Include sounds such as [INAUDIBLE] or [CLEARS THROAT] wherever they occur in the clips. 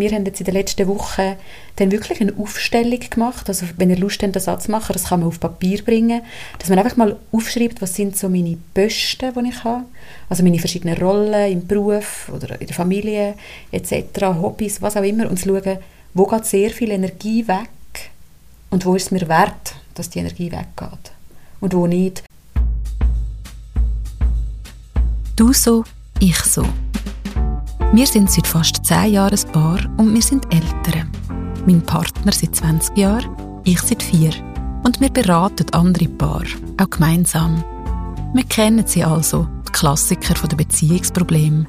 Wir haben jetzt in den letzten Wochen dann wirklich eine Aufstellung gemacht. Also wenn ihr Lust habt, Satz zu machen, das kann man auf Papier bringen. Dass man einfach mal aufschreibt, was sind so meine Posten, die ich habe. Also meine verschiedenen Rollen im Beruf oder in der Familie etc., Hobbys, was auch immer. Und zu schauen, wo geht sehr viel Energie weg und wo ist es mir wert, dass die Energie weggeht. Und wo nicht. Du so, ich so. Wir sind seit fast zehn Jahren ein Paar und wir sind Eltern. Mein Partner seit 20 Jahren, ich seit vier. Und wir beraten andere Paare, auch gemeinsam. Wir kennen sie also, die Klassiker der Beziehungsprobleme.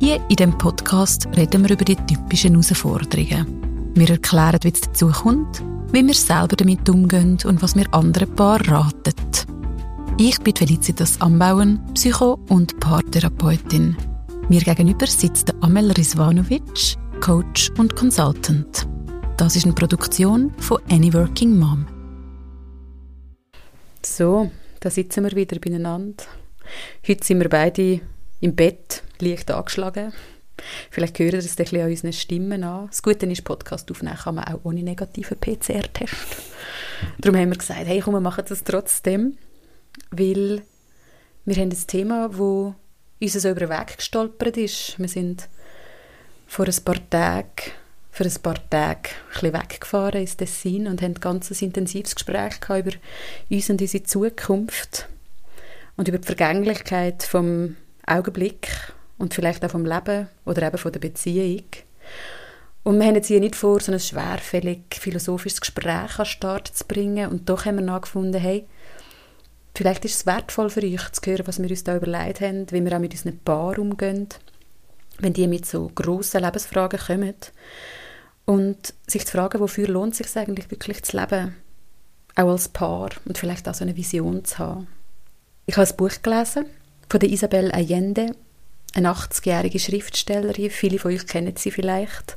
Hier in dem Podcast reden wir über die typischen Herausforderungen. Wir erklären, wie es dazu kommt, wie wir selber damit umgehen und was wir anderen Paaren raten. Ich bin Felicitas Ambauen, Psycho- und Paartherapeutin. Mir gegenüber sitzt Amel Rizvanovic, Coach und Consultant. Das ist eine Produktion von Any Working Mom. So, da sitzen wir wieder beieinander. Heute sind wir beide im Bett, leicht angeschlagen. Vielleicht hören das ein bisschen an unseren Stimmen an. Das Gute ist, Podcast aufnehmen kann man auch ohne negativen PCR-Test. Darum haben wir gesagt, hey, komm, wir machen das trotzdem, weil wir haben ein Thema, das uns so über den Weg gestolpert ist. Wir sind vor ein paar Tagen, für ein paar Tage ein weggefahren ins Tessin und haben ein ganz intensives Gespräch über uns und unsere Zukunft und über die Vergänglichkeit vom Augenblick und vielleicht auch vom Leben oder eben von der Beziehung. Und wir haben jetzt hier nicht vor, so ein schwerfällig philosophisches Gespräch an den Start zu bringen und doch haben wir nachgefunden, hey, Vielleicht ist es wertvoll für euch zu hören, was wir uns da überlegt haben, wie wir auch mit unseren Paaren umgehen, wenn die mit so grossen Lebensfragen kommen. Und sich zu fragen, wofür lohnt es sich eigentlich wirklich zu leben? Auch als Paar und vielleicht auch so eine Vision zu haben. Ich habe ein Buch gelesen von der Isabel Allende, eine 80-jährige Schriftstellerin. Viele von euch kennen sie vielleicht.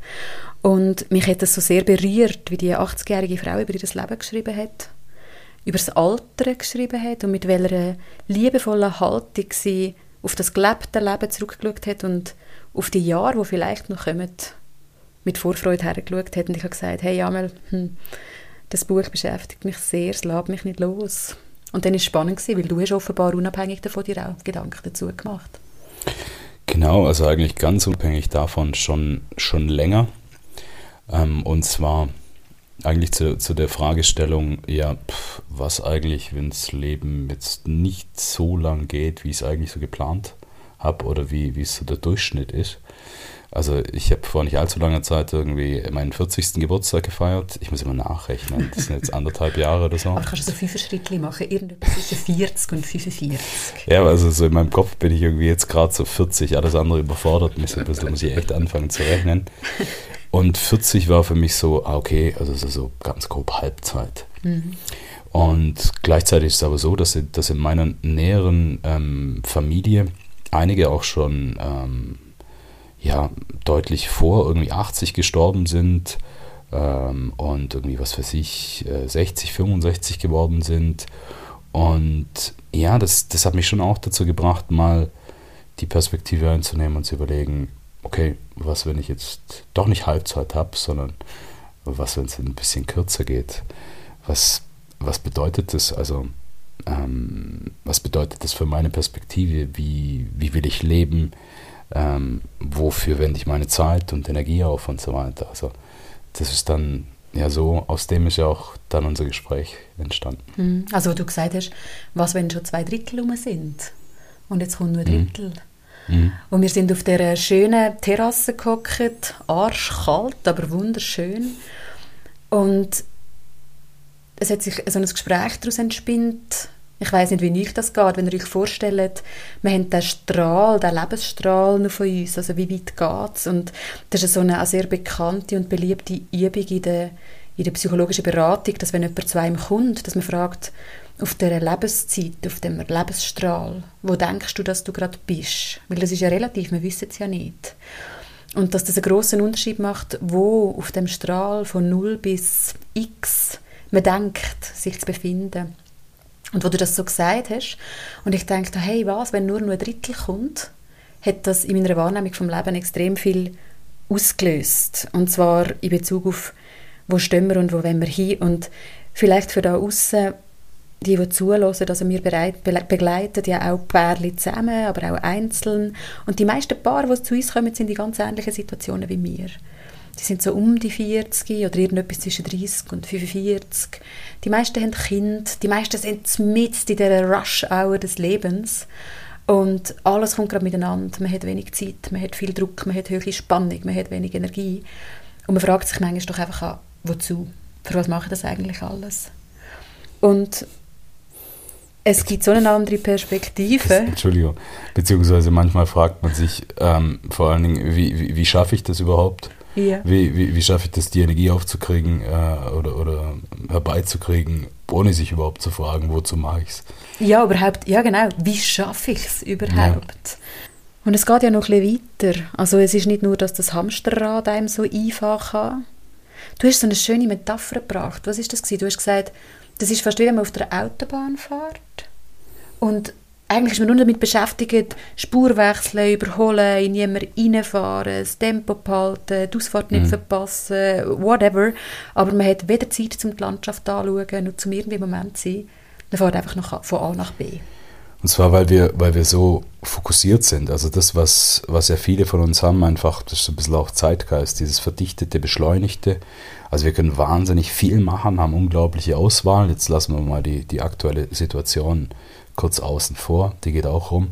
Und mich hat es so sehr berührt, wie die 80-jährige Frau über ihr Leben geschrieben hat über das Alter geschrieben hat und mit welcher liebevollen Haltung sie auf das gelebte Leben zurückgeschaut hat und auf die Jahre, die vielleicht noch kommen, mit Vorfreude hergeschaut hat. Und ich habe gesagt, hey Jamel, hm, das Buch beschäftigt mich sehr, es lässt mich nicht los. Und dann war es spannend, weil du hast offenbar unabhängig davon dir auch Gedanken dazu gemacht. Genau, also eigentlich ganz unabhängig davon schon, schon länger. Ähm, und zwar eigentlich zu, zu der Fragestellung, ja, pff, was eigentlich, wenn das Leben jetzt nicht so lang geht, wie ich es eigentlich so geplant habe oder wie, wie es so der Durchschnitt ist. Also ich habe vor nicht allzu langer Zeit irgendwie meinen 40. Geburtstag gefeiert. Ich muss immer nachrechnen. Das sind jetzt anderthalb Jahre oder so. Aber kannst du so fünf Schritte machen? Irgendetwas zwischen 40 und 45. Ja, also so in meinem Kopf bin ich irgendwie jetzt gerade so 40. Alles andere überfordert mich so ein bisschen. Da muss ich echt anfangen zu rechnen. Und 40 war für mich so, ah, okay, also so ganz grob Halbzeit. Mhm. Und gleichzeitig ist es aber so, dass, dass in meiner näheren ähm, Familie einige auch schon ähm, ja, deutlich vor irgendwie 80 gestorben sind ähm, und irgendwie, was weiß ich, 60, 65 geworden sind. Und ja, das, das hat mich schon auch dazu gebracht, mal die Perspektive einzunehmen und zu überlegen, okay, was, wenn ich jetzt doch nicht Halbzeit habe, sondern was, wenn es ein bisschen kürzer geht? Was, was bedeutet das? Also, ähm, was bedeutet das für meine Perspektive? Wie, wie will ich leben? Ähm, wofür wende ich meine Zeit und Energie auf und so weiter? Also, das ist dann ja so, aus dem ist ja auch dann unser Gespräch entstanden. Hm. Also, du gesagt hast, was, wenn schon zwei Drittel rum sind und jetzt kommt nur ein hm. Drittel? Mhm. Mhm. Und wir sind auf der schönen Terrasse gehockt, arschkalt, aber wunderschön. Und es hat sich so ein Gespräch daraus entspinnt. Ich weiß nicht, wie euch das geht, wenn ihr euch vorstellt, wir haben den Strahl, den Lebensstrahl noch von uns, also wie weit geht es? Und das ist so eine sehr bekannte und beliebte Übung in der, in der psychologischen Beratung, dass wenn jemand zu einem kommt, dass man fragt, auf dieser Lebenszeit, auf dem Lebensstrahl, wo denkst du, dass du gerade bist? Weil das ist ja relativ, wir wissen es ja nicht. Und dass das einen grossen Unterschied macht, wo auf dem Strahl von 0 bis x man denkt, sich zu befinden. Und wo du das so gesagt hast, und ich dachte, hey, was, wenn nur noch ein Drittel kommt, hat das in meiner Wahrnehmung vom Leben extrem viel ausgelöst. Und zwar in Bezug auf, wo stehen wir und wo wollen wir hin. Und vielleicht für da außen die, die zulassen, also wir bereit, begleiten ja auch Pärchen zusammen, aber auch einzeln. Und die meisten Paare, die zu uns kommen, sind in ganz ähnlichen Situationen wie wir. Die sind so um die 40 oder irgendetwas zwischen 30 und 45. Die meisten haben Kinder, die meisten sind mit in dieser Rush-Hour des Lebens. Und alles kommt gerade miteinander. Man hat wenig Zeit, man hat viel Druck, man hat hohe Spannung, man hat wenig Energie. Und man fragt sich manchmal doch einfach an, wozu? Für was mache ich das eigentlich alles? Und es gibt so eine andere Perspektive. Entschuldigung. Beziehungsweise manchmal fragt man sich ähm, vor allen Dingen, wie, wie, wie schaffe ich das überhaupt? Ja. Wie, wie, wie schaffe ich das, die Energie aufzukriegen äh, oder, oder herbeizukriegen, ohne sich überhaupt zu fragen, wozu mache ich es? Ja, überhaupt, ja genau, wie schaffe ich es überhaupt? Ja. Und es geht ja noch ein bisschen weiter. Also es ist nicht nur, dass das Hamsterrad einem so einfahren kann. Du hast so eine schöne Metapher gebracht. Was ist das gewesen? Du hast gesagt, das ist fast wie wenn man auf der Autobahn fährt. Und eigentlich ist man nur damit beschäftigt, Spurwechseln, überholen, in jemanden reinfahren, das Tempo behalten, die Ausfahrt nicht mhm. verpassen, whatever. Aber man hat weder Zeit, um die Landschaft anzuschauen, noch zum irgendwie Moment zu sein. Man fährt einfach noch von A nach B. Und zwar, weil wir, weil wir so fokussiert sind. Also das, was, was ja viele von uns haben, einfach, das ist so ein bisschen auch Zeitgeist, dieses verdichtete, beschleunigte. Also wir können wahnsinnig viel machen, haben unglaubliche Auswahl. Jetzt lassen wir mal die, die aktuelle Situation kurz außen vor, die geht auch rum.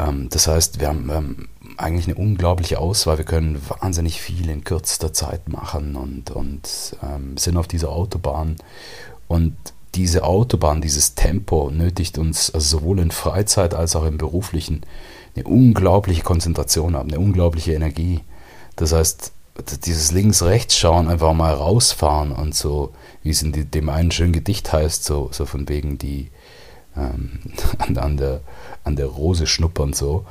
Ähm, das heißt, wir haben, haben, eigentlich eine unglaubliche Auswahl. Wir können wahnsinnig viel in kürzester Zeit machen und, und ähm, sind auf dieser Autobahn. Und diese Autobahn, dieses Tempo nötigt uns also sowohl in Freizeit als auch im beruflichen eine unglaubliche Konzentration ab, eine unglaubliche Energie. Das heißt, dieses Links-Rechts-Schauen, einfach mal rausfahren und so, wie es in dem einen schönen Gedicht heißt, so, so von wegen die, ähm, [LAUGHS] an, an, der, an der Rose schnuppern so.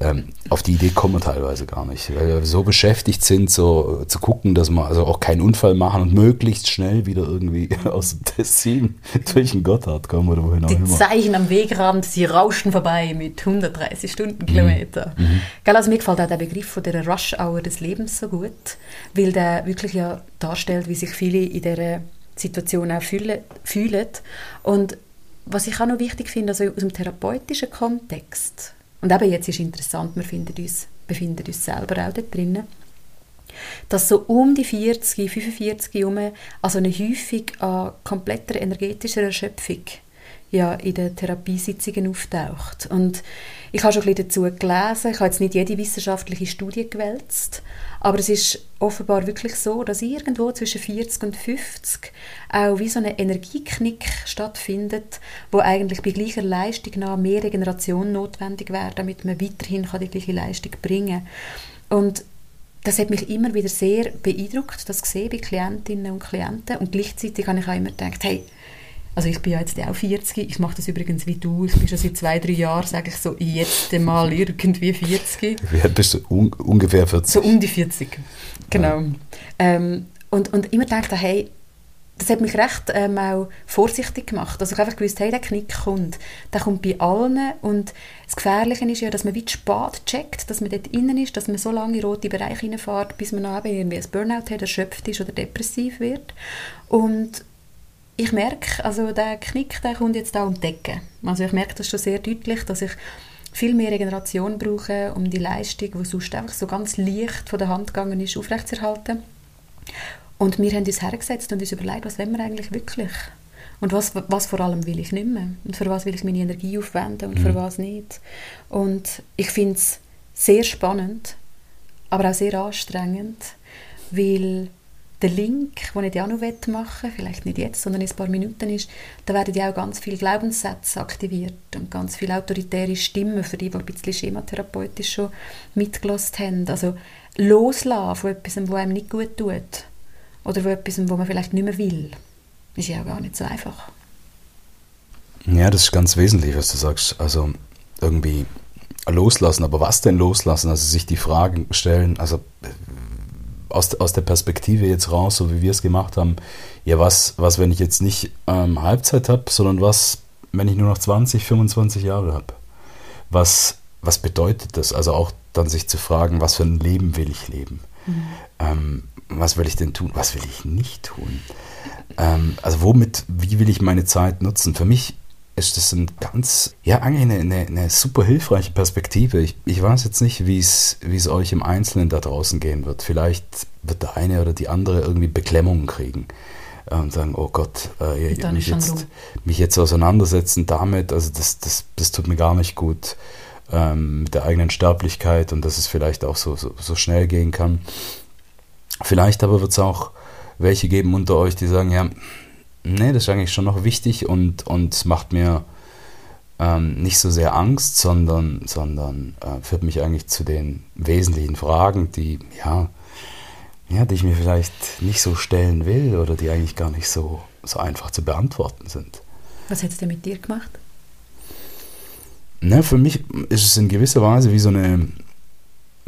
Ähm, auf die Idee kommen wir teilweise gar nicht, weil wir so beschäftigt sind, so zu gucken, dass wir also auch keinen Unfall machen und möglichst schnell wieder irgendwie [LAUGHS] aus dem Tessin [LAUGHS] durch den Gotthard kommen oder wohin auch die immer. Die Zeichen am Wegrand, sie rauschen vorbei mit 130 Stundenkilometer. Mhm. Mhm. also mir gefällt auch der Begriff von der Rush-Hour des Lebens so gut, weil der wirklich ja darstellt, wie sich viele in dieser Situation auch fühlen. fühlen. Und was ich auch noch wichtig finde, also aus dem therapeutischen Kontext, und eben jetzt ist interessant, wir finden uns, befinden uns selber auch dort drinnen, dass so um die 40, 45 herum also eine Häufung an kompletter energetischer Erschöpfung ja in den Therapiesitzungen auftaucht. Und ich habe schon ein bisschen dazu gelesen, ich habe jetzt nicht jede wissenschaftliche Studie gewälzt, aber es ist offenbar wirklich so, dass irgendwo zwischen 40 und 50 auch wie so ein Energieknick stattfindet, wo eigentlich bei gleicher Leistung noch mehr Regeneration notwendig wäre, damit man weiterhin die gleiche Leistung bringen kann. Und das hat mich immer wieder sehr beeindruckt, das gesehen bei Klientinnen und Klienten. Und gleichzeitig habe ich auch immer gedacht, hey, also ich bin ja jetzt auch 40, ich mache das übrigens wie du, ich bin schon seit zwei, drei Jahren, sage ich so, jetzt mal irgendwie 40. Wie alt bist du? Un ungefähr 40? So um die 40, genau. Ja. Ähm, und, und immer dachte, hey, das hat mich recht ähm, auch vorsichtig gemacht. Also ich habe einfach gewusst, hey, der Knick kommt. Der kommt bei allen und das Gefährliche ist ja, dass man wie spät checkt, dass man dort innen ist, dass man so lange in rote Bereiche reinfährt, bis man dann irgendwie ein Burnout hat, erschöpft ist oder depressiv wird. Und ich merke, also der Knick, der kommt jetzt da um die Ecke. Also ich merke das schon sehr deutlich, dass ich viel mehr Regeneration brauche, um die Leistung, die sonst einfach so ganz leicht von der Hand gegangen ist, aufrechtzuerhalten. Und wir haben uns hergesetzt und uns überlegt, was wollen wir eigentlich wirklich? Und was, was vor allem will ich nicht mehr? Und für was will ich meine Energie aufwenden und mhm. für was nicht? Und ich finde es sehr spannend, aber auch sehr anstrengend, weil der Link, den ich auch noch machen möchte, vielleicht nicht jetzt, sondern in ein paar Minuten ist, da werden ja auch ganz viele Glaubenssätze aktiviert und ganz viele autoritäre Stimmen, für die, die ein bisschen schematherapeutisch schon mitgelassen haben. Also loslassen von etwas, was einem nicht gut tut oder von etwas, was man vielleicht nicht mehr will, ist ja auch gar nicht so einfach. Ja, das ist ganz wesentlich, was du sagst. Also irgendwie loslassen, aber was denn loslassen? Also sich die Fragen stellen, also aus, aus der Perspektive jetzt raus, so wie wir es gemacht haben, ja, was, was wenn ich jetzt nicht ähm, Halbzeit habe, sondern was, wenn ich nur noch 20, 25 Jahre habe? Was, was bedeutet das? Also auch dann sich zu fragen, was für ein Leben will ich leben? Mhm. Ähm, was will ich denn tun? Was will ich nicht tun? Ähm, also womit, wie will ich meine Zeit nutzen? Für mich ist das ein ganz, ja, eigentlich eine, eine, eine super hilfreiche Perspektive. Ich, ich weiß jetzt nicht, wie es euch im Einzelnen da draußen gehen wird. Vielleicht wird der eine oder die andere irgendwie Beklemmungen kriegen und sagen, oh Gott, äh, ich, mich, jetzt, mich jetzt auseinandersetzen damit, also das, das, das tut mir gar nicht gut ähm, mit der eigenen Sterblichkeit und dass es vielleicht auch so, so, so schnell gehen kann. Vielleicht aber wird es auch welche geben unter euch, die sagen, ja, nee, das ist eigentlich schon noch wichtig und, und macht mir ähm, nicht so sehr Angst, sondern, sondern äh, führt mich eigentlich zu den wesentlichen Fragen, die, ja, ja, die ich mir vielleicht nicht so stellen will oder die eigentlich gar nicht so, so einfach zu beantworten sind. Was hättest du mit dir gemacht? Na, für mich ist es in gewisser Weise wie so eine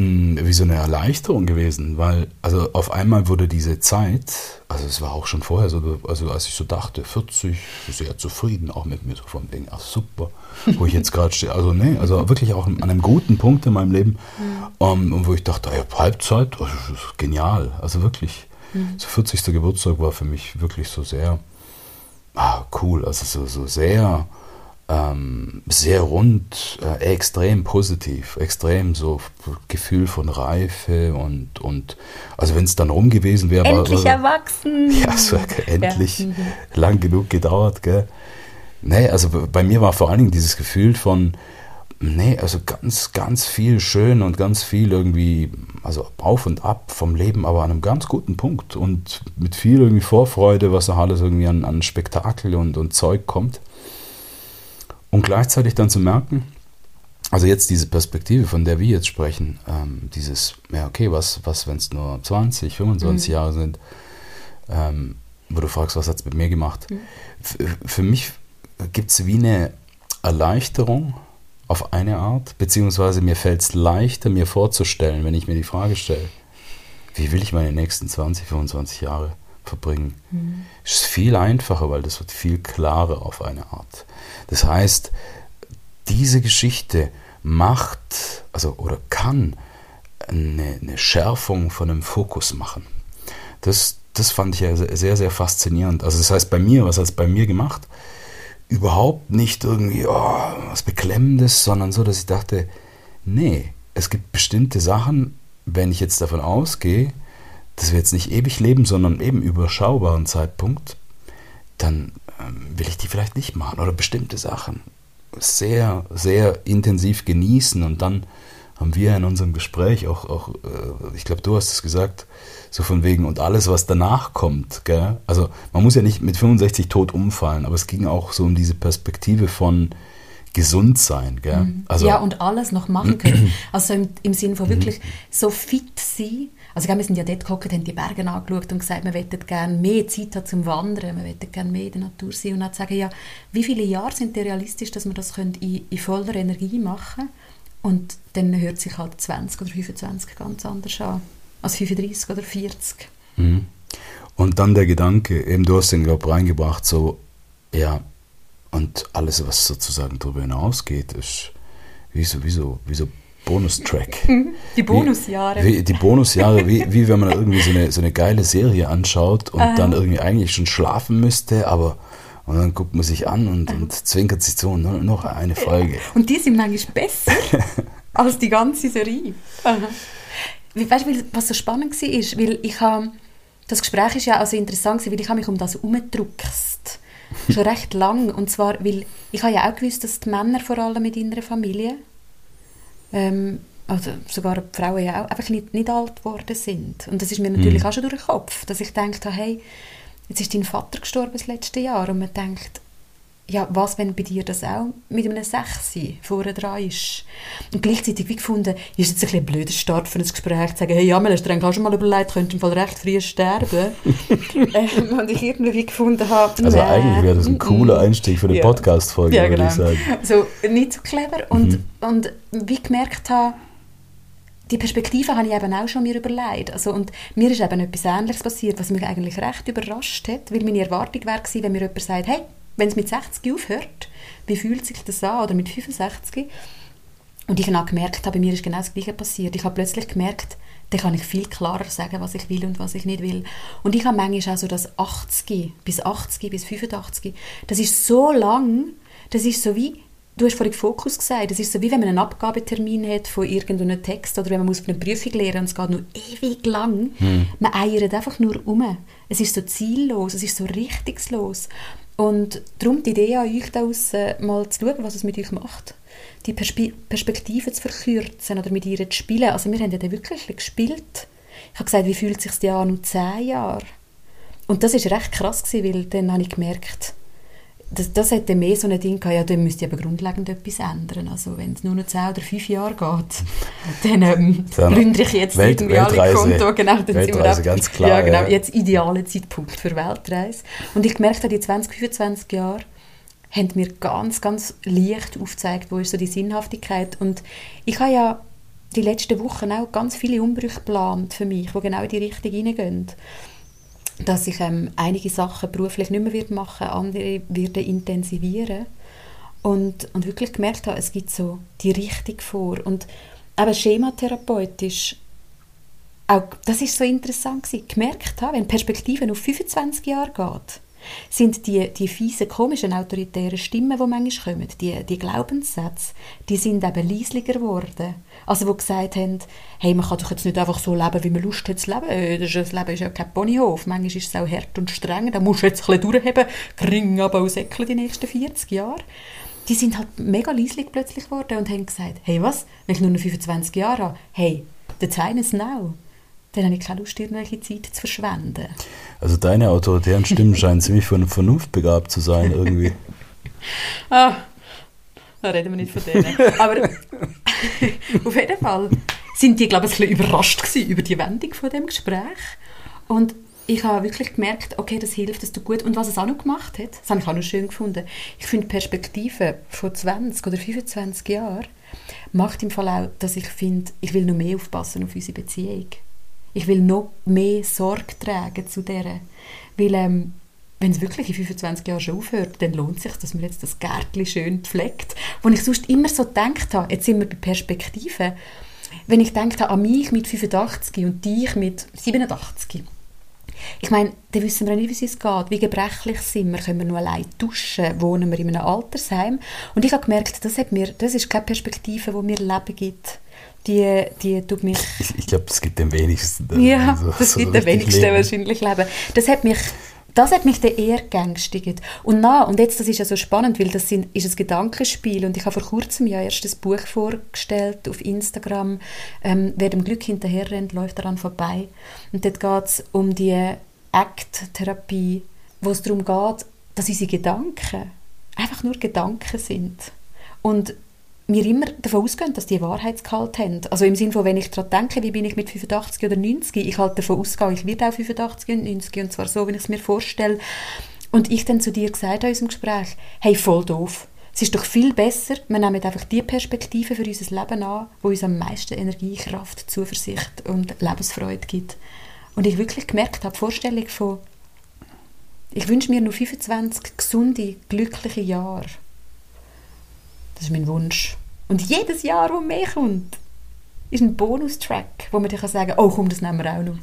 wie so eine Erleichterung gewesen, weil also auf einmal wurde diese Zeit, also es war auch schon vorher so, also als ich so dachte, 40, sehr zufrieden auch mit mir, so von wegen, ach super, wo ich jetzt gerade stehe, also nee, also wirklich auch an einem guten Punkt in meinem Leben, mhm. um, ähm, und wo ich dachte, ja, Halbzeit, ist genial, also wirklich, mhm. so 40. Geburtstag war für mich wirklich so sehr, ah, cool, also so, so sehr, ähm, sehr rund, äh, extrem positiv, extrem so Gefühl von Reife und, und also wenn es dann rum gewesen wäre. Endlich war, erwachsen. [LAUGHS] Ja, so endlich. Ja. Mhm. Lang genug gedauert, gell. Nee, also bei mir war vor allen Dingen dieses Gefühl von, nee, also ganz, ganz viel schön und ganz viel irgendwie, also auf und ab vom Leben, aber an einem ganz guten Punkt und mit viel irgendwie Vorfreude, was auch alles irgendwie an, an Spektakel und, und Zeug kommt. Und gleichzeitig dann zu merken, also jetzt diese Perspektive, von der wir jetzt sprechen, ähm, dieses, ja okay, was, was wenn es nur 20, 25 mhm. Jahre sind, ähm, wo du fragst, was hat es mit mir gemacht? Mhm. Für mich gibt es wie eine Erleichterung auf eine Art, beziehungsweise mir fällt es leichter, mir vorzustellen, wenn ich mir die Frage stelle, wie will ich meine nächsten 20, 25 Jahre verbringen? Mhm. Ist viel einfacher, weil das wird viel klarer auf eine Art. Das heißt, diese Geschichte macht, also oder kann eine, eine Schärfung von einem Fokus machen. Das, das fand ich ja sehr, sehr faszinierend. Also das heißt, bei mir, was hat es bei mir gemacht? Überhaupt nicht irgendwie oh, was Beklemmendes, sondern so, dass ich dachte, nee, es gibt bestimmte Sachen, wenn ich jetzt davon ausgehe, dass wir jetzt nicht ewig leben, sondern eben überschaubaren Zeitpunkt, dann ähm, will ich die vielleicht nicht machen oder bestimmte Sachen sehr, sehr intensiv genießen und dann haben wir in unserem Gespräch auch, auch äh, ich glaube, du hast es gesagt, so von wegen und alles, was danach kommt, gell? Also man muss ja nicht mit 65 tot umfallen, aber es ging auch so um diese Perspektive von gesund sein, gell? Mhm. Also, ja, und alles noch machen können. [CLEARS THROAT] Also im, im Sinn von wirklich so fit sein, also wir sind ja dort geguckt, haben die Berge angeschaut und gesagt, wir möchten gerne mehr Zeit haben zum Wandern, wir möchten gerne mehr in der Natur sein und dann sagen, ja, wie viele Jahre sind die realistisch, dass wir das können in, in voller Energie machen und dann hört sich halt 20 oder 25 ganz anders an als 35 oder 40. Mhm. Und dann der Gedanke, eben du hast den, glaube reingebracht, so, ja, und alles, was sozusagen darüber hinausgeht, ist wie so, wie so, wie so Bonustrack. Mhm. Die Bonusjahre. Wie, wie, die Bonusjahre, wie, wie wenn man irgendwie so eine, so eine geile Serie anschaut und Aha. dann irgendwie eigentlich schon schlafen müsste, aber und dann guckt man sich an und, und zwinkert sich zu, und noch eine Folge. Und die sind manchmal besser [LAUGHS] als die ganze Serie. Weißt du, was so spannend war? Weil ich habe, das Gespräch ist ja also interessant, weil ich habe mich um das herumgedruckst. [LAUGHS] Schon recht lang. Und zwar, weil ich habe ja auch gewusst, dass die Männer vor allem mit ihrer Familie ähm, also sogar die Frauen ja auch einfach nicht, nicht alt geworden sind. Und das ist mir natürlich mhm. auch schon durch den Kopf, dass ich dachte, hey, jetzt ist dein Vater gestorben das letzte Jahr und man denkt, ja, was, wenn bei dir das auch mit einem Sechsi vorne dran ist? Und gleichzeitig wie gefunden, ist jetzt ein, bisschen ein blöder Start für ein Gespräch, zu sagen, hey, ja, hast dir auch schon mal überlegt, könntest im Fall recht früh sterben. [LAUGHS] ähm, und ich irgendwie gefunden habe, Also nee, eigentlich wäre das ein cooler Einstieg für eine ja. Podcast-Folge, ja, genau. würde ich sagen. So, nicht so clever. Und, mhm. und wie gemerkt habe, die Perspektive habe ich eben auch schon mir überlegt. Also, und mir ist eben etwas Ähnliches passiert, was mich eigentlich recht überrascht hat, weil meine Erwartung wäre wenn mir jemand sagt, hey, wenn es mit 60 aufhört, wie fühlt sich das an? Oder mit 65? Und ich habe gemerkt, bei mir ist genau das Gleiche passiert. Ich habe plötzlich gemerkt, dann kann ich viel klarer sagen, was ich will und was ich nicht will. Und ich habe manchmal auch so das 80 bis 80 bis 85, das ist so lang, das ist so wie, du hast vorhin Fokus gesagt, das ist so wie wenn man einen Abgabetermin hat von irgendeinem Text oder wenn man muss eine Prüfung lernen und es geht nur ewig lang. Hm. Man eiert einfach nur um. Es ist so ziellos, es ist so richtungslos. Und darum die Idee an euch da draussen, mal zu schauen, was es mit euch macht. Die Perspe Perspektive zu verkürzen oder mit ihr zu spielen. Also wir haben ja wirklich gespielt. Ich habe gesagt, wie fühlt es sich an, nur zehn Jahre? Und das war recht krass, gewesen, weil dann habe ich gemerkt, das, das hätte mehr so ein Ding gehabt, ja, dann müsste ich aber grundlegend etwas ändern. Also wenn es nur noch zehn oder fünf Jahre geht, [LAUGHS] dann ähm, gründe ich jetzt Welt, irgendwie alle Konto. Genau, dann Weltreise, wir ganz klar. Ja, genau, ja. jetzt idealer Zeitpunkt für Weltreise. Und ich gemerkt habe, die 20, 25 Jahre haben mir ganz, ganz leicht aufgezeigt, wo ist so die Sinnhaftigkeit. Und ich habe ja die letzten Wochen auch ganz viele Umbrüche geplant für mich, die genau in die Richtung hineingehen dass ich ähm, einige Sachen beruflich nicht mehr wird machen andere werde intensivieren. Und, und wirklich gemerkt habe, es gibt so die Richtung vor. Und aber schematherapeutisch auch, das ist so interessant gewesen, gemerkt habe, wenn Perspektiven auf 25 Jahre geht, sind die, die fiesen, komischen, autoritären Stimmen, die manchmal kommen, die, die Glaubenssätze, die sind eben leislicher geworden. Also die gesagt haben, hey, man kann doch jetzt nicht einfach so leben, wie man Lust hat zu leben. Äh, das, Leben ist ja kein Ponyhof. Manchmal ist es auch hart und streng. Da musst du jetzt ein bisschen durchheben, gering aber auch säckeln die nächsten 40 Jahre. Die sind halt mega leislich plötzlich geworden und haben gesagt, hey, was, wenn ich nur noch 25 Jahre habe, hey, the time is now dann habe ich keine Lust, irgendwelche Zeit zu verschwenden. Also deine autoritären Stimmen [LAUGHS] scheinen ziemlich von Vernunft begabt zu sein irgendwie. [LAUGHS] ah, da reden wir nicht von denen. Aber [LAUGHS] auf jeden Fall sind die, glaube ich, ein bisschen überrascht gewesen über die Wendung von dem Gespräch. Und ich habe wirklich gemerkt, okay, das hilft, das tut gut. Und was es auch noch gemacht hat, das habe ich auch noch schön gefunden, ich finde Perspektive von 20 oder 25 Jahren macht im Fall auch, dass ich finde, ich will noch mehr aufpassen auf unsere Beziehung. Ich will noch mehr Sorge tragen zu der. Weil, ähm, wenn es wirklich in 25 Jahren schon aufhört, dann lohnt es sich, dass man jetzt das Gärtchen schön pflegt. Wo ich sonst immer so gedacht habe, jetzt sind wir bei Perspektiven, wenn ich denke an mich mit 85 und dich mit 87, ich meine, dann wissen wir nicht, wie es geht. Wie gebrechlich sind wir? Können wir nur allein duschen? Wohnen wir in einem Altersheim? Und ich habe gemerkt, das, hat mir, das ist keine Perspektive, die mir Leben gibt die, die tut mich... Ich, glaube, es gibt den wenigsten. Ja, so, das so gibt den wenigsten leben. wahrscheinlich Leben. Das hat mich... Das hat mich eher geängstigt. Und na, und jetzt, das ist ja so spannend, weil das sind, ist ein Gedankenspiel und ich habe vor kurzem ja erst ein Buch vorgestellt auf Instagram, ähm, «Wer dem Glück hinterher rennt, läuft daran vorbei». Und dort geht es um die Act-Therapie, wo es darum geht, dass unsere Gedanken einfach nur Gedanken sind. Und wir immer davon ausgehen, dass die Wahrheitsgehalt haben. Also im Sinne von, wenn ich daran denke, wie bin ich mit 85 oder 90, ich halt davon ausgehe, ich werde auch 85 und 90 und zwar so, wie ich es mir vorstelle. Und ich dann zu dir gesagt in unserem Gespräch, hey, voll doof. Es ist doch viel besser, wir nehmen einfach die Perspektive für unser Leben an, wo uns am meisten Energie, Kraft, Zuversicht und Lebensfreude gibt. Und ich wirklich gemerkt habe, die Vorstellung von, ich wünsche mir nur 25 gesunde, glückliche Jahre das ist mein Wunsch. Und jedes Jahr, wo mehr kommt, ist ein Bonustrack, wo man dann sagen kann, oh komm, das nehmen wir auch noch.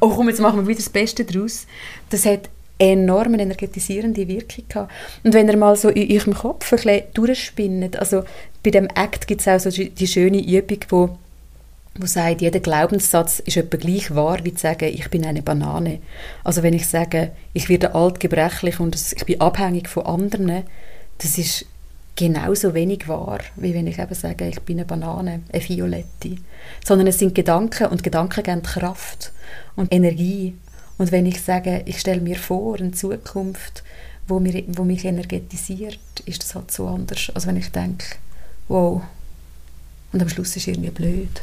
Oh komm, jetzt machen wir wieder das Beste daraus. Das hat enorme energetisierende Wirkung gehabt. Und wenn ihr mal so in eurem Kopf ein bisschen durchspinnt, also bei dem Act gibt es auch so die schöne Übung, wo wo sagt, jeder Glaubenssatz ist etwa gleich wahr, wie zu sagen, ich bin eine Banane. Also wenn ich sage, ich werde alt, gebrechlich und ich bin abhängig von anderen, das ist genauso wenig wahr, wie wenn ich eben sage, ich bin eine Banane, eine Violette. Sondern es sind Gedanken und Gedanken geben Kraft und Energie. Und wenn ich sage, ich stelle mir vor, eine Zukunft, wo, mir, wo mich energetisiert, ist das halt so anders, als wenn ich denke, wow, und am Schluss ist irgendwie blöd.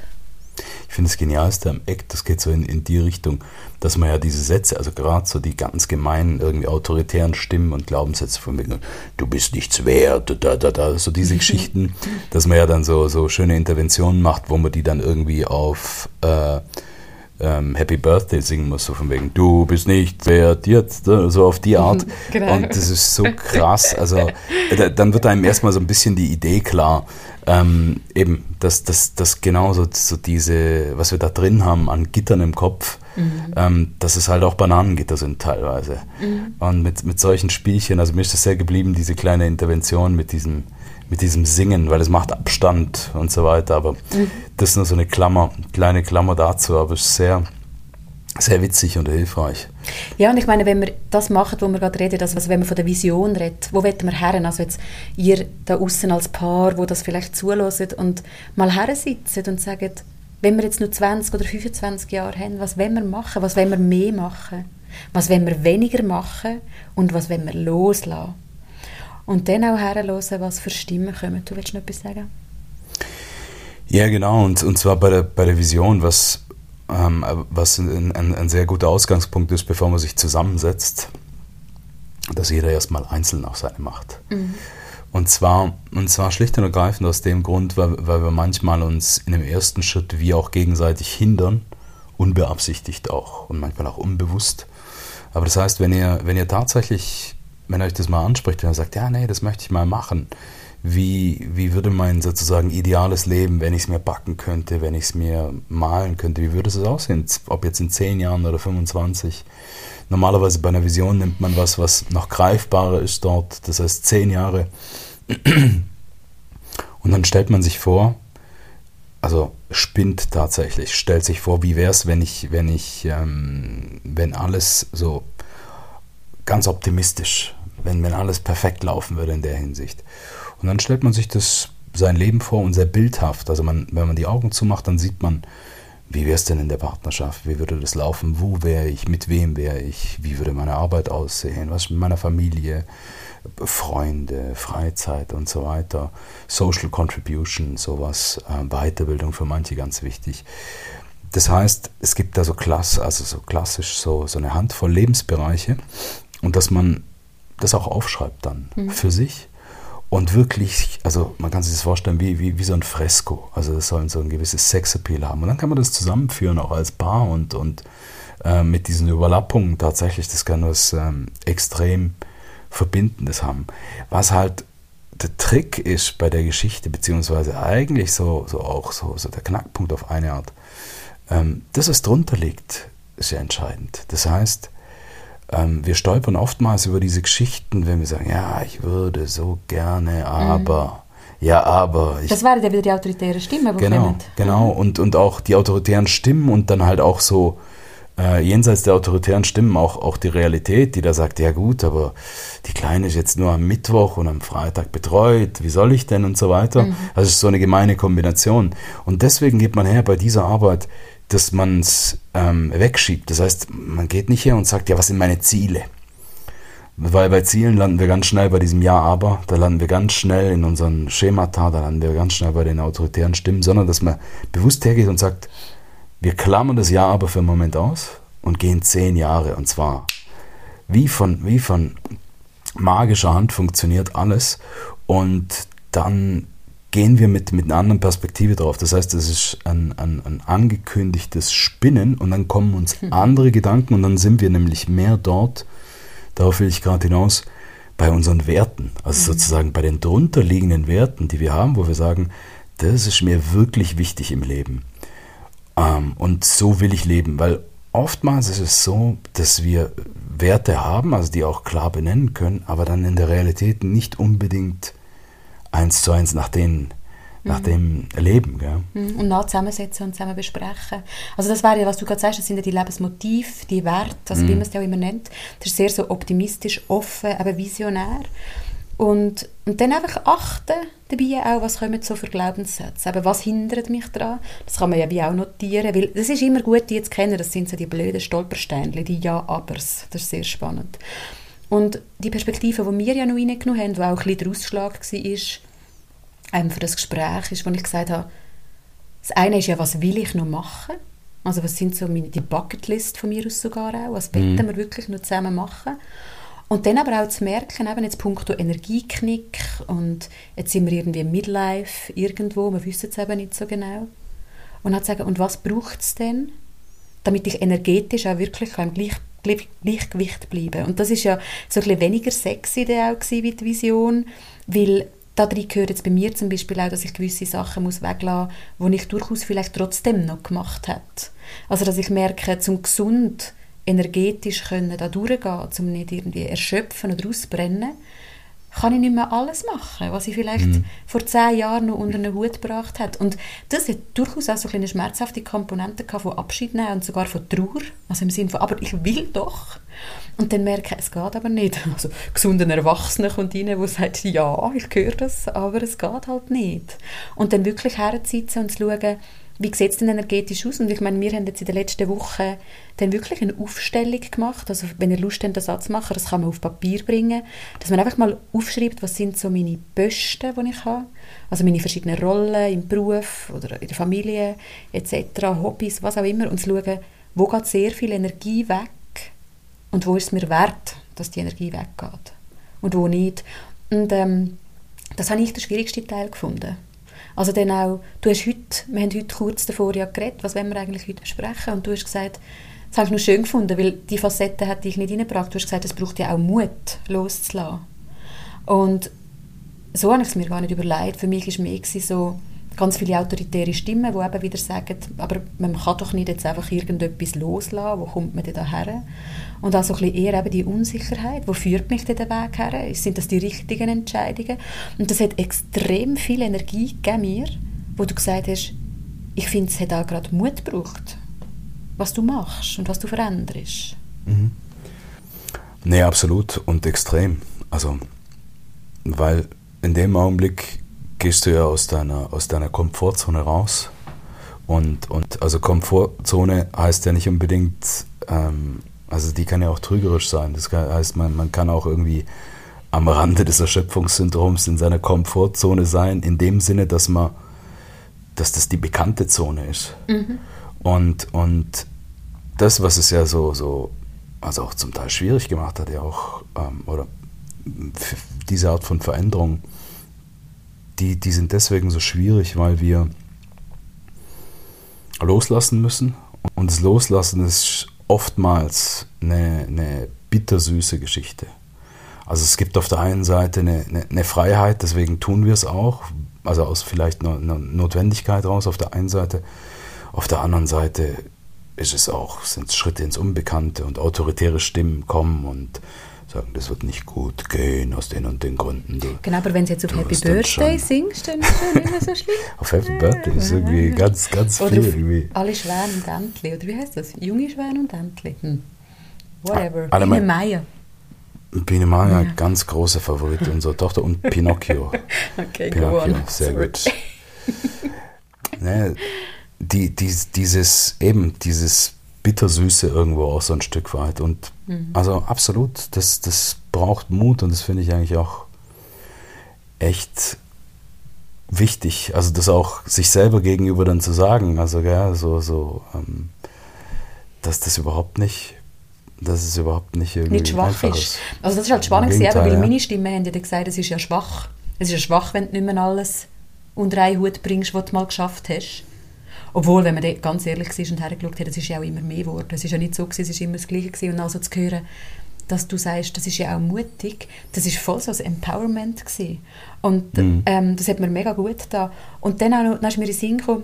Ich finde das Genialste am Eck, das geht so in, in die Richtung, dass man ja diese Sätze, also gerade so die ganz gemeinen, irgendwie autoritären Stimmen und Glaubenssätze von mir, du bist nichts wert, da, da, da, so diese [LAUGHS] Geschichten, dass man ja dann so, so schöne Interventionen macht, wo man die dann irgendwie auf äh, ähm, Happy Birthday singen muss, so von wegen, du bist nicht wert jetzt, ne, so auf die Art. [LAUGHS] genau. Und das ist so krass. Also äh, dann wird einem erstmal so ein bisschen die Idee klar, ähm, eben, dass, dass, dass genau so, so diese, was wir da drin haben an Gittern im Kopf, mhm. ähm, dass es halt auch Bananengitter sind teilweise. Mhm. Und mit, mit solchen Spielchen, also mir ist das sehr geblieben, diese kleine Intervention mit diesem, mit diesem Singen, weil es macht Abstand und so weiter. Aber mhm. das ist nur so eine Klammer, kleine Klammer dazu, aber es ist sehr, sehr witzig und hilfreich. Ja, und ich meine, wenn wir das machen, wo wir gerade reden, also wenn wir von der Vision reden, wo wollen wir her? Also jetzt ihr da außen als Paar, wo das vielleicht zulässt und mal her sitzen und sagen, wenn wir jetzt nur 20 oder 25 Jahre haben, was wollen wir machen? Was wollen wir mehr machen? Was wollen wir weniger machen? Und was wollen wir loslassen? Und dann auch herhören, was für Stimmen kommen. Du willst noch etwas sagen? Ja, genau. Und, und zwar bei der, bei der Vision, was, ähm, was ein, ein, ein, sehr guter Ausgangspunkt ist, bevor man sich zusammensetzt, dass jeder erstmal einzeln auch seine macht. Mhm. Und zwar, und zwar schlicht und ergreifend aus dem Grund, weil, weil wir manchmal uns in dem ersten Schritt wie auch gegenseitig hindern, unbeabsichtigt auch und manchmal auch unbewusst. Aber das heißt, wenn ihr, wenn ihr tatsächlich, wenn euch das mal anspricht, wenn ihr sagt, ja, nee, das möchte ich mal machen, wie, wie würde mein sozusagen ideales Leben, wenn ich es mir backen könnte, wenn ich es mir malen könnte, wie würde es aussehen, ob jetzt in 10 Jahren oder 25? Normalerweise bei einer Vision nimmt man was, was noch greifbarer ist dort, das heißt 10 Jahre. Und dann stellt man sich vor, also spinnt tatsächlich, stellt sich vor, wie wäre es, wenn ich, wenn ich, ähm, wenn alles so ganz optimistisch, wenn, wenn alles perfekt laufen würde in der Hinsicht. Und dann stellt man sich das sein Leben vor und sehr bildhaft. Also man, wenn man die Augen zumacht, dann sieht man, wie wäre es denn in der Partnerschaft? Wie würde das laufen? Wo wäre ich? Mit wem wäre ich? Wie würde meine Arbeit aussehen? Was mit meiner Familie? Freunde, Freizeit und so weiter. Social Contribution, sowas. Äh, Weiterbildung für manche ganz wichtig. Das heißt, es gibt da so klass, also so klassisch so, so eine Handvoll Lebensbereiche und dass man das auch aufschreibt dann mhm. für sich und wirklich, also man kann sich das vorstellen wie, wie, wie so ein Fresko. Also das soll so ein gewisses Sexappeal haben. Und dann kann man das zusammenführen, auch als Paar und, und äh, mit diesen Überlappungen tatsächlich, das kann was ähm, extrem Verbindendes haben. Was halt der Trick ist bei der Geschichte, beziehungsweise eigentlich so, so auch so, so der Knackpunkt auf eine Art, ähm, das, was drunter liegt, ist ja entscheidend. Das heißt, ähm, wir stolpern oftmals über diese Geschichten, wenn wir sagen, ja, ich würde so gerne, aber. Mhm. Ja, aber. Ich, das wäre ja wieder die autoritäre Stimme, Genau, kommen. genau. Und, und auch die autoritären Stimmen und dann halt auch so äh, jenseits der autoritären Stimmen auch, auch die Realität, die da sagt, ja gut, aber die Kleine ist jetzt nur am Mittwoch und am Freitag betreut, wie soll ich denn und so weiter. Mhm. Also es ist so eine gemeine Kombination. Und deswegen geht man her bei dieser Arbeit dass man es ähm, wegschiebt. Das heißt, man geht nicht her und sagt, ja, was sind meine Ziele? Weil bei Zielen landen wir ganz schnell bei diesem Ja, aber, da landen wir ganz schnell in unseren Schemata, da landen wir ganz schnell bei den autoritären Stimmen, sondern dass man bewusst hergeht und sagt, wir klammern das Ja, aber für einen Moment aus und gehen zehn Jahre und zwar wie von, wie von magischer Hand funktioniert alles und dann gehen wir mit, mit einer anderen Perspektive drauf. Das heißt, es ist ein, ein, ein angekündigtes Spinnen und dann kommen uns hm. andere Gedanken und dann sind wir nämlich mehr dort, darauf will ich gerade hinaus, bei unseren Werten. Also mhm. sozusagen bei den drunterliegenden Werten, die wir haben, wo wir sagen, das ist mir wirklich wichtig im Leben. Ähm, und so will ich leben, weil oftmals ist es so, dass wir Werte haben, also die auch klar benennen können, aber dann in der Realität nicht unbedingt eins zu eins nach den nach mhm. dem Leben. Gell? Mhm. Und nach zusammensetzen und zusammen besprechen. Also das wäre ja, was du gerade sagst, das sind ja die Lebensmotive, die Werte, also mhm. wie man es ja auch immer nennt. Das ist sehr so optimistisch, offen, aber visionär. Und, und dann einfach achten dabei auch, was kommen so für Glaubenssätze. Aber was hindert mich daran? Das kann man ja wie auch notieren, weil es ist immer gut, die zu kennen. Das sind so die blöden Stolpersteinchen, die Ja-Abers. Das ist sehr spannend. Und die Perspektive, die wir ja noch reingenommen haben, die auch ein bisschen der Ausschlag war, ähm, für das Gespräch ist, wo ich gesagt habe, das eine ist ja, was will ich noch machen? Also was sind so meine, die Bucketlist von mir aus sogar auch, was mhm. wir wirklich noch zusammen machen? Und dann aber auch zu merken, eben jetzt punkto Energieknick und jetzt sind wir irgendwie Midlife irgendwo, wir wissen es eben nicht so genau. Und dann zu sagen, und was braucht es denn, damit ich energetisch auch wirklich im Gleich Gleichgewicht bleiben. Und das ist ja so ein weniger sexy auch wie die Vision, weil darin gehört jetzt bei mir zum Beispiel auch, dass ich gewisse Sachen muss weglassen muss, die ich durchaus vielleicht trotzdem noch gemacht habe. Also dass ich merke, zum gesund energetisch können da durchgehen, um nicht irgendwie erschöpfen oder ausbrennen, kann ich nicht mehr alles machen, was ich vielleicht mhm. vor zehn Jahren noch unter einen Hut gebracht habe. Und das hat durchaus auch so eine schmerzhafte Komponente von Abschied nehmen und sogar von Trauer. Also im Sinne von, aber ich will doch. Und dann merke ich, es geht aber nicht. [LAUGHS] Also gesunder Erwachsener kommt rein, der sagt, ja, ich höre das, aber es geht halt nicht. Und dann wirklich herzusitzen und zu schauen, wie sieht es denn energetisch aus? Und ich meine, wir haben jetzt in den letzten Wochen dann wirklich eine Aufstellung gemacht. Also wenn ihr Lust habt, einen Satz machen, das kann man auf Papier bringen, dass man einfach mal aufschreibt, was sind so meine Posten, die ich habe. Also meine verschiedenen Rollen im Beruf oder in der Familie etc., Hobbys, was auch immer. Und zu schauen, wo geht sehr viel Energie weg und wo ist es mir wert, dass die Energie weggeht und wo nicht. Und ähm, das habe ich den schwierigsten Teil gefunden. Also dann auch, du hast heute, wir haben heute kurz davor ja geredet, was wollen wir eigentlich heute besprechen und du hast gesagt, das habe ich noch schön gefunden, weil die Facette hat dich nicht reingebracht. Du hast gesagt, es braucht ja auch Mut, loszulassen. Und so habe ich es mir gar nicht überlegt. Für mich war mehr so, ganz viele autoritäre Stimmen, die eben wieder sagen, aber man kann doch nicht jetzt einfach irgendetwas loslassen, wo kommt man denn da her? Und auch so ein bisschen eher eben die Unsicherheit, wo führt mich denn der Weg her? Sind das die richtigen Entscheidungen? Und das hat extrem viel Energie gegeben mir, wo du gesagt hast, ich finde, es hat auch gerade Mut gebraucht, was du machst und was du veränderst. Mhm. Nee, absolut und extrem. Also, weil in dem Augenblick gehst du ja aus deiner, aus deiner Komfortzone raus. Und, und also Komfortzone heißt ja nicht unbedingt, ähm, also die kann ja auch trügerisch sein. Das heißt, man, man kann auch irgendwie am Rande des Erschöpfungssyndroms in seiner Komfortzone sein, in dem Sinne, dass man, dass das die bekannte Zone ist. Mhm. Und, und das, was es ja so, so, also auch zum Teil schwierig gemacht hat, ja auch, ähm, oder diese Art von Veränderung, die, die sind deswegen so schwierig, weil wir loslassen müssen. Und das Loslassen ist oftmals eine, eine bittersüße Geschichte. Also es gibt auf der einen Seite eine, eine, eine Freiheit, deswegen tun wir es auch, also aus vielleicht einer, Notwendigkeit raus auf der einen Seite. Auf der anderen Seite ist es auch, sind Schritte ins Unbekannte und autoritäre Stimmen kommen und sagen, das wird nicht gut gehen aus den und den Gründen. Du, genau, aber wenn sie jetzt auf Happy Birthday singst, dann ist es nicht mehr so schlimm. [LAUGHS] auf Happy Birthday ist irgendwie ganz, ganz viel. Irgendwie. Alle Schwäne und Entli, oder wie heißt das? Junge Schwäne und Entli. Hm. Whatever. Alle Biene Meier. Biene Meier, ja. ganz große Favorit unserer Tochter und Pinocchio. [LAUGHS] okay, Pinocchio, sehr Sorry. gut. [LAUGHS] ne, die, die, dieses, eben, dieses Bittersüße irgendwo auch so ein Stück weit. Und mhm. also absolut, das, das braucht Mut und das finde ich eigentlich auch echt wichtig. Also das auch sich selber gegenüber dann zu sagen, also ja, so, so, ähm, dass das überhaupt nicht, dass es überhaupt nicht irgendwie nicht schwach ist. ist. Also das ist halt spannend gewesen, weil ja. meine Stimme haben ja gesagt, es ist ja schwach. Es ist ja schwach, wenn du nicht mehr alles unter einen Hut bringst, was du mal geschafft hast. Obwohl, wenn man ganz ehrlich war und hergeschaut hat, es ist ja auch immer mehr geworden. Es ist ja nicht so, gewesen, es ist immer das Gleiche gewesen. Und also zu hören, dass du sagst, das ist ja auch mutig, das ist voll so ein Empowerment gewesen. Und mhm. ähm, das hat mir mega gut getan. Und dann, auch noch, dann ist mir in den Sinn gekommen,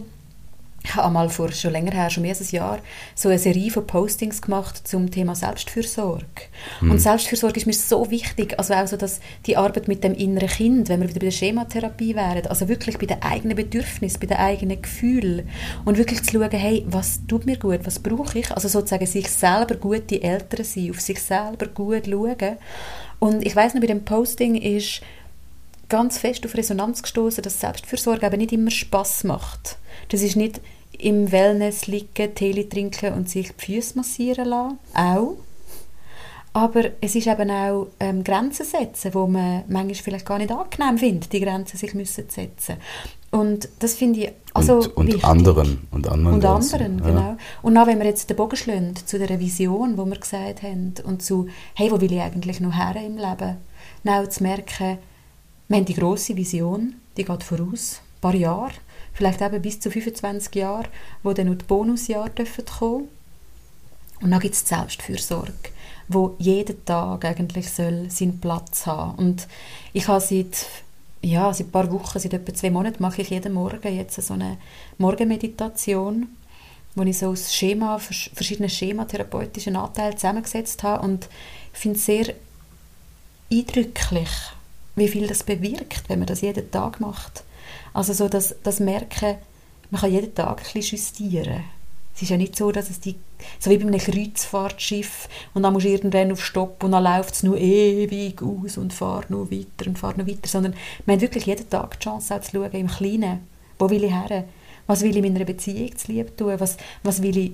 ich habe einmal vor schon länger her, schon mehr als ein Jahr, so eine Serie von Postings gemacht zum Thema Selbstfürsorge. Mhm. Und Selbstfürsorge ist mir so wichtig, also auch so, dass die Arbeit mit dem inneren Kind, wenn wir wieder bei der Schematherapie wären, also wirklich bei den eigenen Bedürfnissen, bei den eigenen Gefühlen und wirklich zu schauen, hey, was tut mir gut, was brauche ich? Also sozusagen sich selber gute Eltern sein, auf sich selber gut schauen. Und ich weiß noch, bei dem Posting ist ganz fest auf Resonanz gestoßen, dass Selbstfürsorge aber nicht immer Spaß macht. Das ist nicht im Wellness liegen, Tee trinken und sich die Füße massieren lassen. Auch. Aber es ist eben auch ähm, Grenzen setzen, wo man manchmal vielleicht gar nicht angenehm findet, die Grenzen sich müssen setzen. Und das finde ich also und, und anderen und anderen, und anderen genau. Ja. Und auch wenn wir jetzt den Bogen schlagen zu der Vision, wo wir gesagt haben und zu hey, wo will ich eigentlich noch her im Leben, auch zu merken, wir haben die grosse Vision, die geht voraus, ein paar Jahre vielleicht eben bis zu 25 Jahre, wo dann noch die Bonusjahre kommen Und dann gibt es die Selbstfürsorge, wo jeden Tag eigentlich soll seinen Platz haben. Und ich habe seit, ja, seit ein paar Wochen, seit etwa zwei Monaten, mache ich jeden Morgen jetzt so eine Morgenmeditation, wo ich so aus Schema, verschiedene schematherapeutischen Anteile zusammengesetzt habe und ich finde es sehr eindrücklich, wie viel das bewirkt, wenn man das jeden Tag macht. Also so das, das Merken, man kann jeden Tag ein bisschen justieren. Es ist ja nicht so, dass es die, so wie bei einem Kreuzfahrtschiff und dann musst du irgendwann auf Stopp und dann läuft es nur ewig aus und fahrt noch weiter und fahrt noch weiter, sondern man hat wirklich jeden Tag die Chance auch zu schauen, im Kleinen, wo will ich her, was will ich meiner Beziehung zu lieb tun, was, was will ich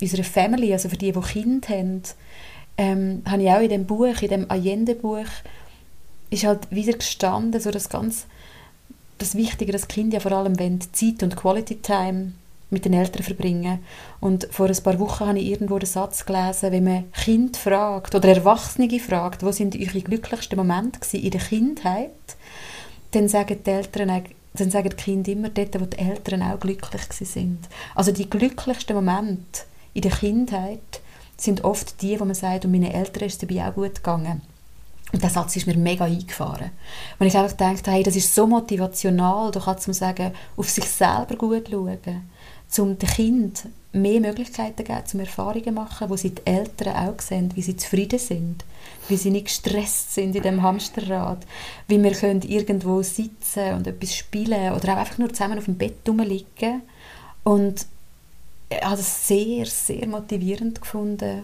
unserer Family, also für die, die Kinder haben, ähm, habe ich auch in dem Buch, in dem Allende-Buch, ist halt wieder gestanden, so das ganz das Wichtige, dass Kinder ja vor allem Zeit und Quality Time mit den Eltern verbringen. Und vor ein paar Wochen habe ich irgendwo den Satz gelesen, wenn man Kind fragt oder Erwachsene fragt, wo sind eure glücklichsten Momente in der Kindheit, dann sagen die Eltern dann sagen die Kinder immer dort, wo die Eltern auch glücklich sind. Also die glücklichsten Momente in der Kindheit sind oft die, wo man sagt, und meinen Eltern ist es dabei auch gut gegangen. Und der Satz ist mir mega eingefahren. Und ich einfach gedacht, hey, das ist so motivational, du kannst sagen, auf sich selber gut schauen, um dem Kind mehr Möglichkeiten geben, zum Erfahrungen zu machen, wo sie die Eltern auch sehen, wie sie zufrieden sind, wie sie nicht gestresst sind in dem Hamsterrad, wie wir können irgendwo sitzen und etwas spielen oder auch einfach nur zusammen auf dem Bett rumliegen. Und ich habe es sehr, sehr motivierend gefunden,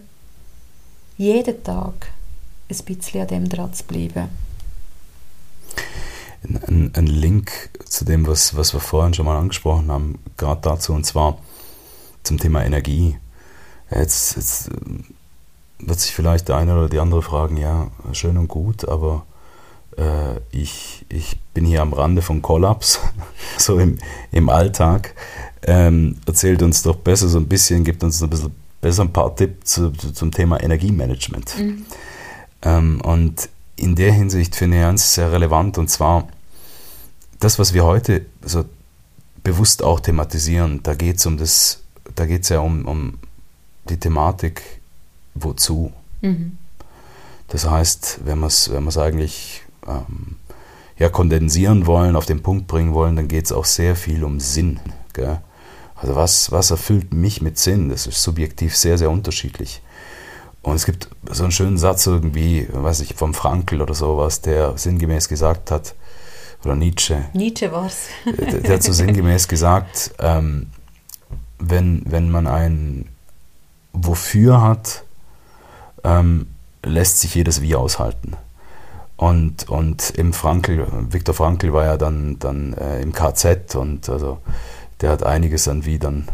jeden Tag ein bisschen an dem dran zu bleiben. Ein, ein, Link zu dem, was, was wir vorhin schon mal angesprochen haben, gerade dazu, und zwar zum Thema Energie. Jetzt, jetzt wird sich vielleicht der eine oder die andere fragen, ja, schön und gut, aber äh, ich, ich bin hier am Rande von Kollaps, [LAUGHS] so im, im Alltag. Ähm, erzählt uns doch besser so ein bisschen, gibt uns ein bisschen besser ein paar Tipps zu, zu, zum Thema Energiemanagement. Mhm. Ähm, und in der Hinsicht finde ich eins sehr relevant und zwar das, was wir heute so bewusst auch thematisieren, da geht es um das, da geht es ja um, um die Thematik, wozu. Mhm. Das heißt, wenn wir es wenn eigentlich ähm, ja, kondensieren wollen, auf den Punkt bringen wollen, dann geht es auch sehr viel um Sinn. Gell? Also was, was erfüllt mich mit Sinn? Das ist subjektiv sehr, sehr unterschiedlich. Und es gibt so einen schönen Satz irgendwie, weiß ich, vom Frankl oder sowas, der sinngemäß gesagt hat, oder Nietzsche. Nietzsche war es. der, der, hat so sinngemäß [LAUGHS] gesagt, ähm, wenn, wenn man ein Wofür hat, ähm, lässt sich jedes Wie aushalten. Und, und im Frankl, Viktor Frankl war ja dann, dann äh, im KZ und also der hat einiges an Wie dann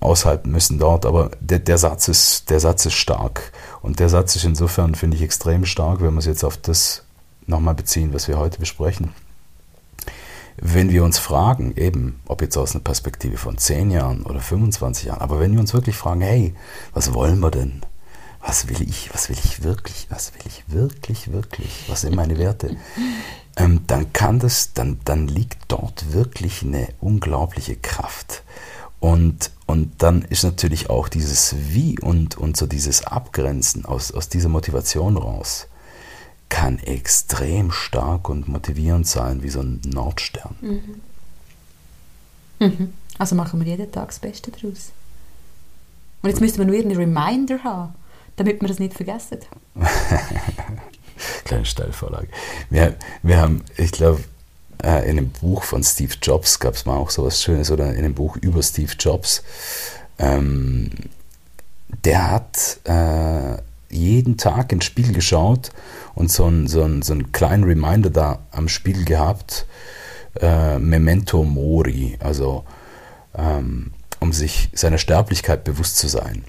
aushalten müssen dort. Aber der, der, Satz ist, der Satz ist stark. Und der Satz ist insofern, finde ich, extrem stark, wenn wir es jetzt auf das nochmal beziehen, was wir heute besprechen. Wenn wir uns fragen, eben, ob jetzt aus einer Perspektive von 10 Jahren oder 25 Jahren, aber wenn wir uns wirklich fragen, hey, was wollen wir denn? Was will ich? Was will ich wirklich? Was will ich wirklich, wirklich? Was sind meine Werte? Ähm, dann kann das, dann, dann liegt dort wirklich eine unglaubliche Kraft. Und, und dann ist natürlich auch dieses Wie und, und so dieses Abgrenzen aus, aus dieser Motivation raus, kann extrem stark und motivierend sein, wie so ein Nordstern. Mhm. Mhm. Also machen wir jeden Tag das Beste daraus. Und jetzt müssten wir nur einen Reminder haben, damit wir das nicht vergessen. [LAUGHS] Kleine Steilvorlage. Wir, wir haben, ich glaube, äh, in einem Buch von Steve Jobs gab es mal auch so was Schönes oder in einem Buch über Steve Jobs. Ähm, der hat äh, jeden Tag ins Spiel geschaut und so einen so so einen kleinen Reminder da am Spiel gehabt, äh, Memento Mori, also ähm, um sich seiner Sterblichkeit bewusst zu sein.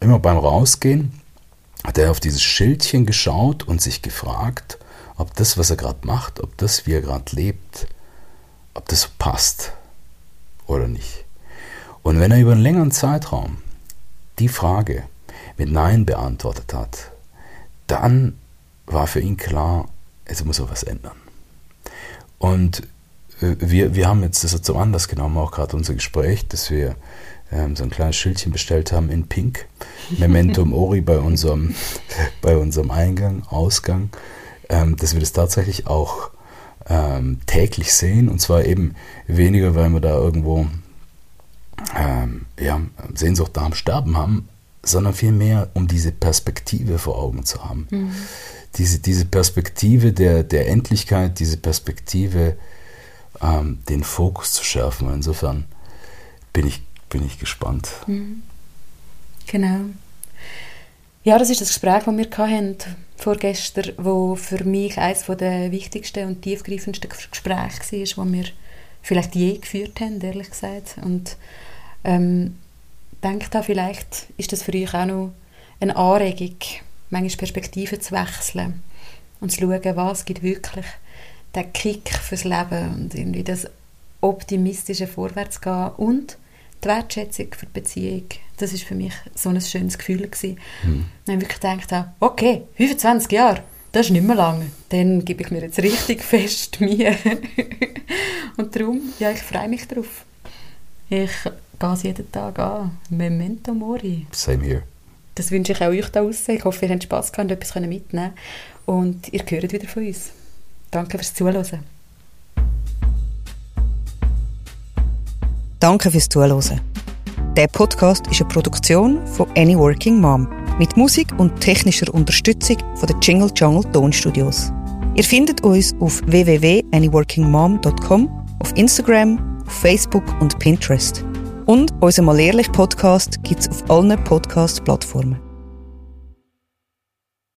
Immer beim Rausgehen hat er auf dieses Schildchen geschaut und sich gefragt, ob das, was er gerade macht, ob das, wie er gerade lebt, ob das passt oder nicht. Und wenn er über einen längeren Zeitraum die Frage mit Nein beantwortet hat, dann war für ihn klar, es muss er was ändern. Und wir, wir haben jetzt das zum Anlass genommen, auch gerade unser Gespräch, dass wir ähm, so ein kleines Schildchen bestellt haben in Pink. Memento Mori bei unserem, [LAUGHS] bei unserem Eingang, Ausgang, ähm, dass wir das tatsächlich auch ähm, täglich sehen. Und zwar eben weniger, weil wir da irgendwo ähm, ja, Sehnsucht nach dem Sterben haben, sondern vielmehr, um diese Perspektive vor Augen zu haben. Mhm. Diese, diese Perspektive der, der Endlichkeit, diese Perspektive, ähm, den Fokus zu schärfen. Und insofern bin ich, bin ich gespannt. Mhm. Genau. Ja, das ist das Gespräch, das wir hatten vorgestern, wo für mich eines der wichtigsten und tiefgreifendsten Gespräche war, die wir vielleicht je geführt haben, ehrlich gesagt. Und ähm, denkt da vielleicht, ist das für euch auch noch eine Anregung, manchmal Perspektiven zu wechseln und zu schauen, was gibt wirklich den Kick fürs Leben und irgendwie das optimistische Vorwärtsgehen und die Wertschätzung für die Beziehung. Das ist für mich so ein schönes Gefühl gewesen. Mhm. Dann habe ich wirklich gedacht, okay, 25 Jahre, das ist nicht mehr lange. Dann gebe ich mir jetzt richtig fest [LAUGHS] Mühe. und darum, ja, ich freue mich darauf. Ich gehe es jeden Tag an. Memento Mori. Same here. Das wünsche ich auch euch da draußen. Ich hoffe, ihr habt Spass gehabt und etwas mitnehmen Und ihr hört wieder von uns. Danke fürs Zuhören. Danke fürs Zuhören. Der Podcast ist eine Produktion von Any Working Mom mit Musik und technischer Unterstützung von den Jingle Jungle Tonstudios. Ihr findet uns auf www.anyworkingmom.com, auf Instagram, auf Facebook und Pinterest. Und unser Mal Ehrlich Podcast gibt es auf allen Podcast-Plattformen.